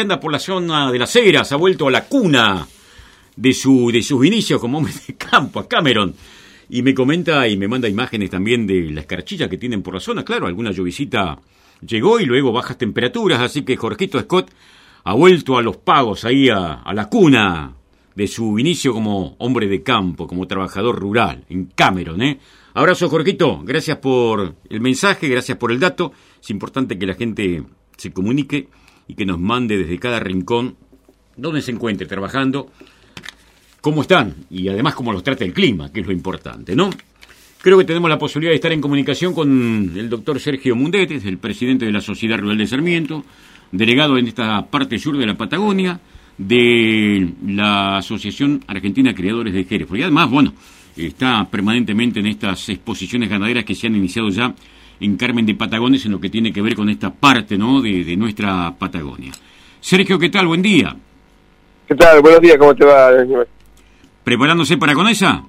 anda por la zona de las Heras, ha vuelto a la cuna de, su, de sus inicios como hombre de campo, a Cameron. Y me comenta y me manda imágenes también de la escarchilla que tienen por la zona. Claro, alguna llovicita llegó y luego bajas temperaturas, así que Jorgito Scott ha vuelto a los pagos ahí a, a la cuna de su inicio como hombre de campo, como trabajador rural, en Cameron. ¿eh? Abrazo, Jorgito, gracias por el mensaje, gracias por el dato. Es importante que la gente se comunique y que nos mande desde cada rincón donde se encuentre trabajando, cómo están y además cómo los trata el clima, que es lo importante, ¿no? Creo que tenemos la posibilidad de estar en comunicación con el doctor Sergio Mundetes, el presidente de la Sociedad Rural de Sarmiento, delegado en esta parte sur de la Patagonia, de la Asociación Argentina Criadores de Jerez. Y además, bueno, está permanentemente en estas exposiciones ganaderas que se han iniciado ya en Carmen de Patagones en lo que tiene que ver con esta parte ¿no? de, nuestra Patagonia. Sergio, ¿qué tal? Buen día. ¿Qué tal? Buenos días, ¿cómo te va? ¿Preparándose para Conesa?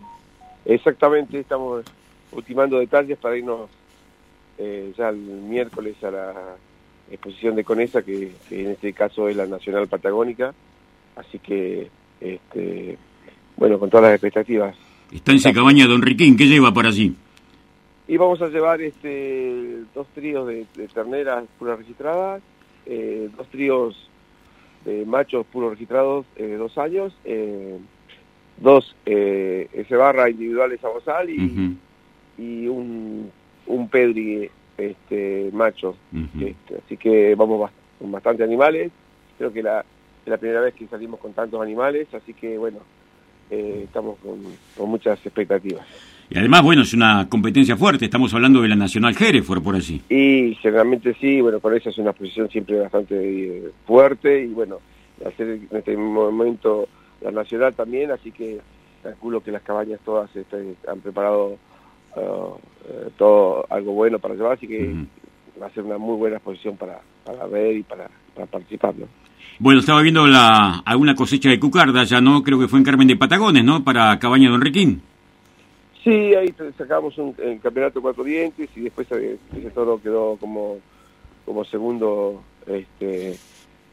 Exactamente, estamos ultimando detalles para irnos eh, ya el miércoles a la exposición de Conesa, que, en este caso es la Nacional Patagónica, así que, este, bueno, con todas las expectativas. Está en Cabaña Don Riquín, ¿qué lleva para allí? Y vamos a llevar este dos tríos de, terneras puras registradas, eh, dos tríos de machos puros registrados de dos años, eh, dos eh, S barra individuales a bozal y, y un, un pedri este, macho. este, así que vamos con bastantes animales. Creo que la, es la primera vez que salimos con tantos animales, así que bueno, estamos con, con muchas expectativas. Y además, bueno, es una competencia fuerte, estamos hablando de la Nacional Hereford, por así. Y generalmente sí, bueno, con esa es una posición siempre bastante eh, fuerte y bueno, hacer en este momento la Nacional también, así que calculo que las cabañas todas este, han preparado uh, eh, todo algo bueno para llevar, así que va a ser una muy buena exposición para, para ver y para, participar, ¿no? Bueno, estaba viendo la, alguna cosecha de cucarda, ya no, creo que fue en Carmen de Patagones, ¿no? Para Cabaña de Enriquín. Sí, ahí sacamos un el campeonato cuatro dientes y después eh, ese toro quedó como como segundo este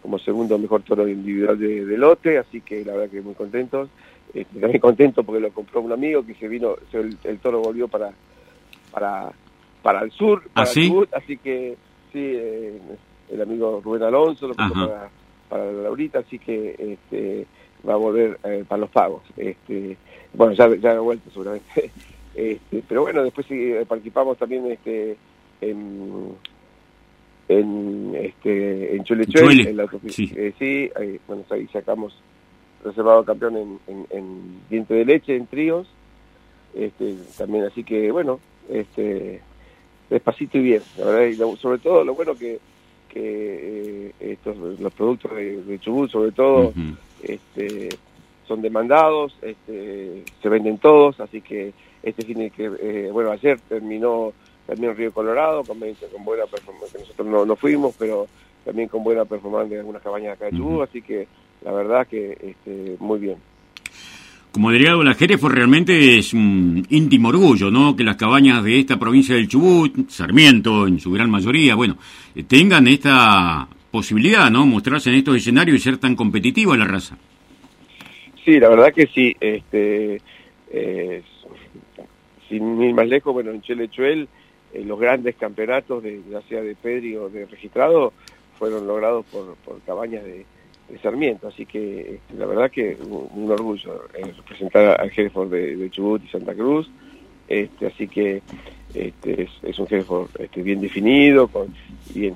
como segundo mejor toro individual de, lote, así que la verdad que muy contentos. Este, también contento porque lo compró un amigo que se vino, el, toro volvió para para para el sur, ¿Ah, así que sí, eh, el amigo Rubén Alonso lo compró para, para la Laurita, así que este, va a volver eh, para los pagos. Este, bueno, ya, ya ha vuelto seguramente. Este, pero bueno, después eh, participamos también este, en, en, este, en Chule, en la sí, eh, sí ahí, bueno, ahí sacamos reservado campeón en, en, diente de leche, en tríos, este, también, así que bueno, este, despacito y bien, la verdad, y sobre todo lo bueno que, que estos, los productos de, Chubut, sobre todo, este, son demandados, este, se venden todos, así que este tiene que, eh, bueno, ayer terminó también Río Colorado con, con buena performance, que nosotros no, no, fuimos, pero también con buena performance en algunas cabañas acá de Chubut, así que la verdad que este, muy bien. Como delegado de la Jerez, realmente es un íntimo orgullo, ¿no? Que las cabañas de esta provincia del Chubut, Sarmiento en su gran mayoría, bueno, tengan esta posibilidad, ¿no? Mostrarse en estos escenarios y ser tan competitiva la raza. Sí, la verdad que sí. Este, eh, sin ir más lejos, bueno, en Chelechuel, eh, los grandes campeonatos, de, ya sea de Pedri o de registrado, fueron logrados por, por cabañas de, Sarmiento. Así que este, la verdad que un, orgullo eh, representar al Hereford de, Chubut y Santa Cruz. Este, así que este, es, un Hereford este, bien definido, con bien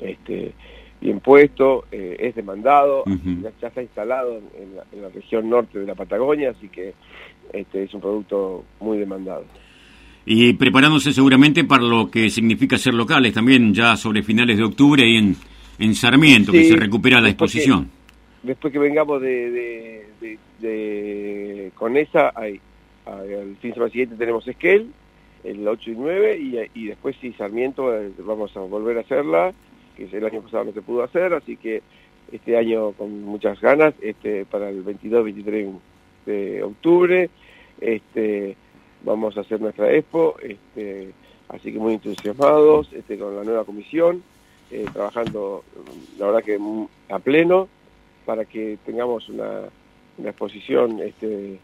este, bien puesto, eh, es demandado, ya, está instalado en, la, región norte de la Patagonia, así que este es un producto muy demandado. Y preparándose seguramente para lo que significa ser locales también ya sobre finales de octubre ahí en, en Sarmiento, que se recupera la exposición. después que vengamos de, de, con esa, hay, al fin de semana siguiente tenemos Esquel, el 8 y 9, y, y después sí, Sarmiento, eh, vamos a volver a hacerla, que el año pasado no se pudo hacer, así que este año con muchas ganas, este, para el 22-23 de octubre, este, vamos a hacer nuestra expo, este, así que muy entusiasmados este, con la nueva comisión, eh, trabajando, la verdad que a pleno, para que tengamos una, exposición este,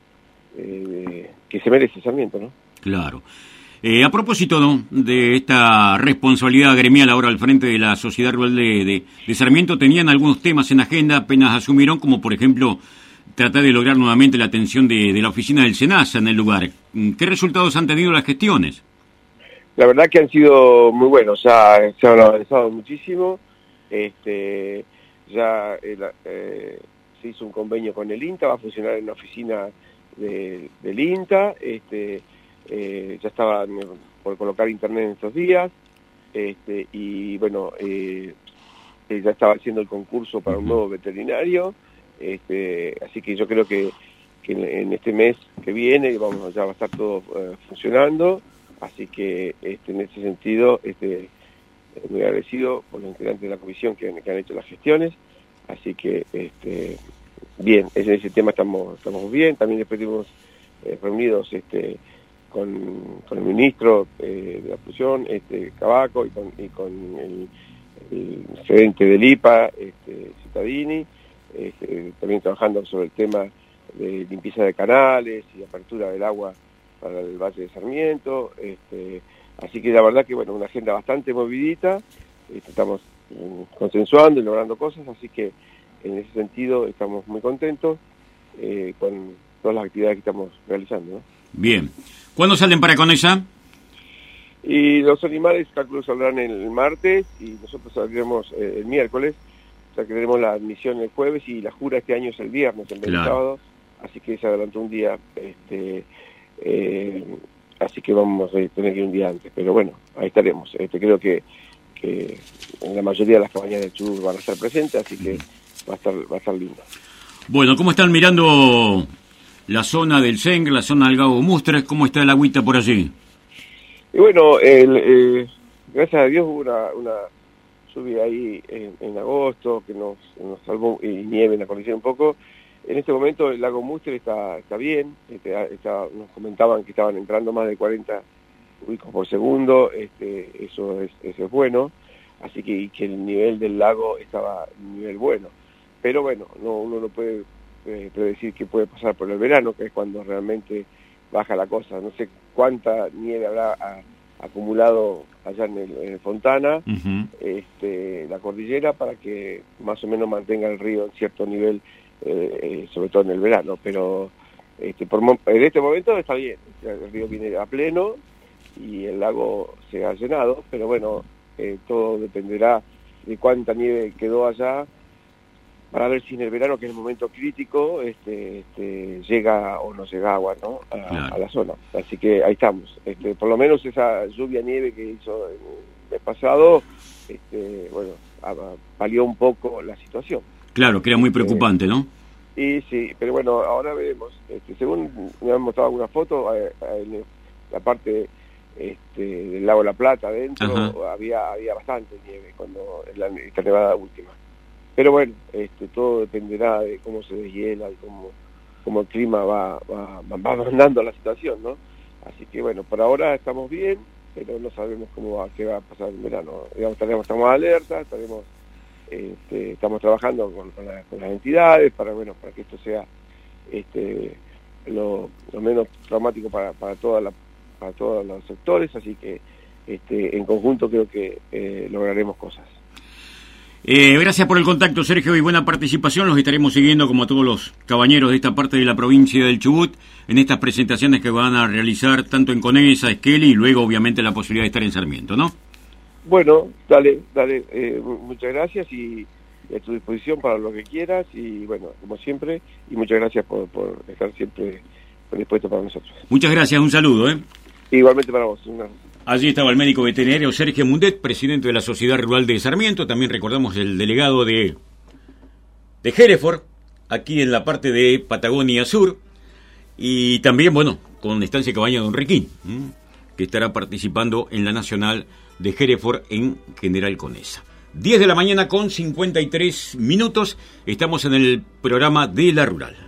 eh, que se merece Sarmiento, ¿no? Claro. Eh, a propósito de esta responsabilidad gremial ahora al frente de la Sociedad Rural de, Sarmiento, tenían algunos temas en agenda, apenas asumieron, como por ejemplo tratar de lograr nuevamente la atención de, la oficina del SENASA en el lugar. ¿Qué resultados han tenido las gestiones? La verdad que han sido muy buenos, ya se han avanzado muchísimo. Este, ya eh, se hizo un convenio con el INTA, va a funcionar en la oficina del INTA. Este, eh, ya estaba por colocar internet en estos días, este, y bueno, eh, eh, ya estaba haciendo el concurso para un nuevo veterinario, este, así que yo creo que, en, este mes que viene vamos ya va a estar todo funcionando, así que este, en ese sentido este, muy agradecido por los integrantes de la comisión que, han hecho las gestiones, así que este, bien, en ese tema estamos, estamos bien, también después estuvimos reunidos este, con, el ministro eh, de la fusión, este, Cabaco, y con, con el, gerente del IPA, este, Cittadini, también trabajando sobre el tema de limpieza de canales y apertura del agua para el Valle de Sarmiento. Este, así que la verdad que, bueno, una agenda bastante movidita, este, estamos mm, consensuando y logrando cosas, así que en ese sentido estamos muy contentos eh, con todas las actividades que estamos realizando. Bien. ¿Cuándo salen para Conesa? Y los animales, calculo, saldrán el martes y nosotros saldremos eh, el miércoles. O sea que tenemos la admisión el jueves y la jura este año es el viernes, el sábado. Así que se adelantó un día. Este, eh, así que vamos a tener que ir un día antes. Pero bueno, ahí estaremos. Este, creo que, que en la mayoría de las cabañas del sur van a estar presentes, así que va a estar, va a estar lindo. Bueno, ¿cómo están mirando la zona del Sengre, la zona del Gago Mustres, ¿cómo está el agüita por allí? Y bueno, el, eh, gracias a Dios hubo una, una lluvia ahí en, agosto que nos, nos, salvó y nieve en la condición un poco. En este momento el lago Mustre está, está bien, este, nos comentaban que estaban entrando más de 40 cúbicos por segundo, este, eso, es, eso es bueno, así que, que el nivel del lago estaba un nivel bueno. Pero bueno, no, uno no puede eh, predecir qué puede pasar por el verano, que es cuando realmente baja la cosa. No sé cuánta nieve habrá acumulado allá en el, Fontana, este, la cordillera, para que más o menos mantenga el río en cierto nivel, eh, eh, sobre todo en el verano. Pero este, por, en este momento está bien, el río viene a pleno y el lago se ha llenado, pero bueno, todo dependerá de cuánta nieve quedó allá para ver si en el verano, que es el momento crítico, este, este, llega o no llega agua ¿no? A, la zona. Así que ahí estamos. Este, por lo menos esa lluvia nieve que hizo el mes pasado, este, bueno, palió un poco la situación. Claro, que era muy preocupante, ¿no? Y sí, pero bueno, ahora veremos. Este, según me han mostrado algunas fotos, eh, en la parte este, del lago La Plata adentro había había bastante nieve cuando en la, esta nevada última. Pero bueno, este, todo dependerá de cómo se deshiela y cómo, cómo el clima va, va, va mandando la situación, ¿no? Así que bueno, por ahora estamos bien, pero no sabemos cómo va, qué va a pasar en verano. Digamos, estaremos, estamos alerta, estaremos, este, estamos trabajando con, las entidades para, bueno, para que esto sea este, lo, menos traumático para, para, toda la, para todos los sectores, así que este, en conjunto creo que eh, lograremos cosas. Eh, gracias por el contacto, Sergio, y buena participación. Los estaremos siguiendo, como a todos los cabañeros de esta parte de la provincia del Chubut, en estas presentaciones que van a realizar tanto en Conesa, Esqueli, y luego, obviamente, la posibilidad de estar en Sarmiento, ¿no? Bueno, dale, dale. Eh, muchas gracias y a tu disposición para lo que quieras. Y bueno, como siempre, y muchas gracias por, por estar siempre dispuesto para nosotros. Muchas gracias, un saludo, ¿eh? Igualmente para vos. Una... Allí estaba el médico veterinario Sergio Mundet, presidente de la Sociedad Rural de Sarmiento. También recordamos el delegado de, de Hereford, aquí en la parte de Patagonia Sur. Y también, bueno, con Estancia Cabaña Don Requín, que estará participando en la Nacional de Hereford en General Conesa. 10 de la mañana con 53 minutos. Estamos en el programa de la Rural.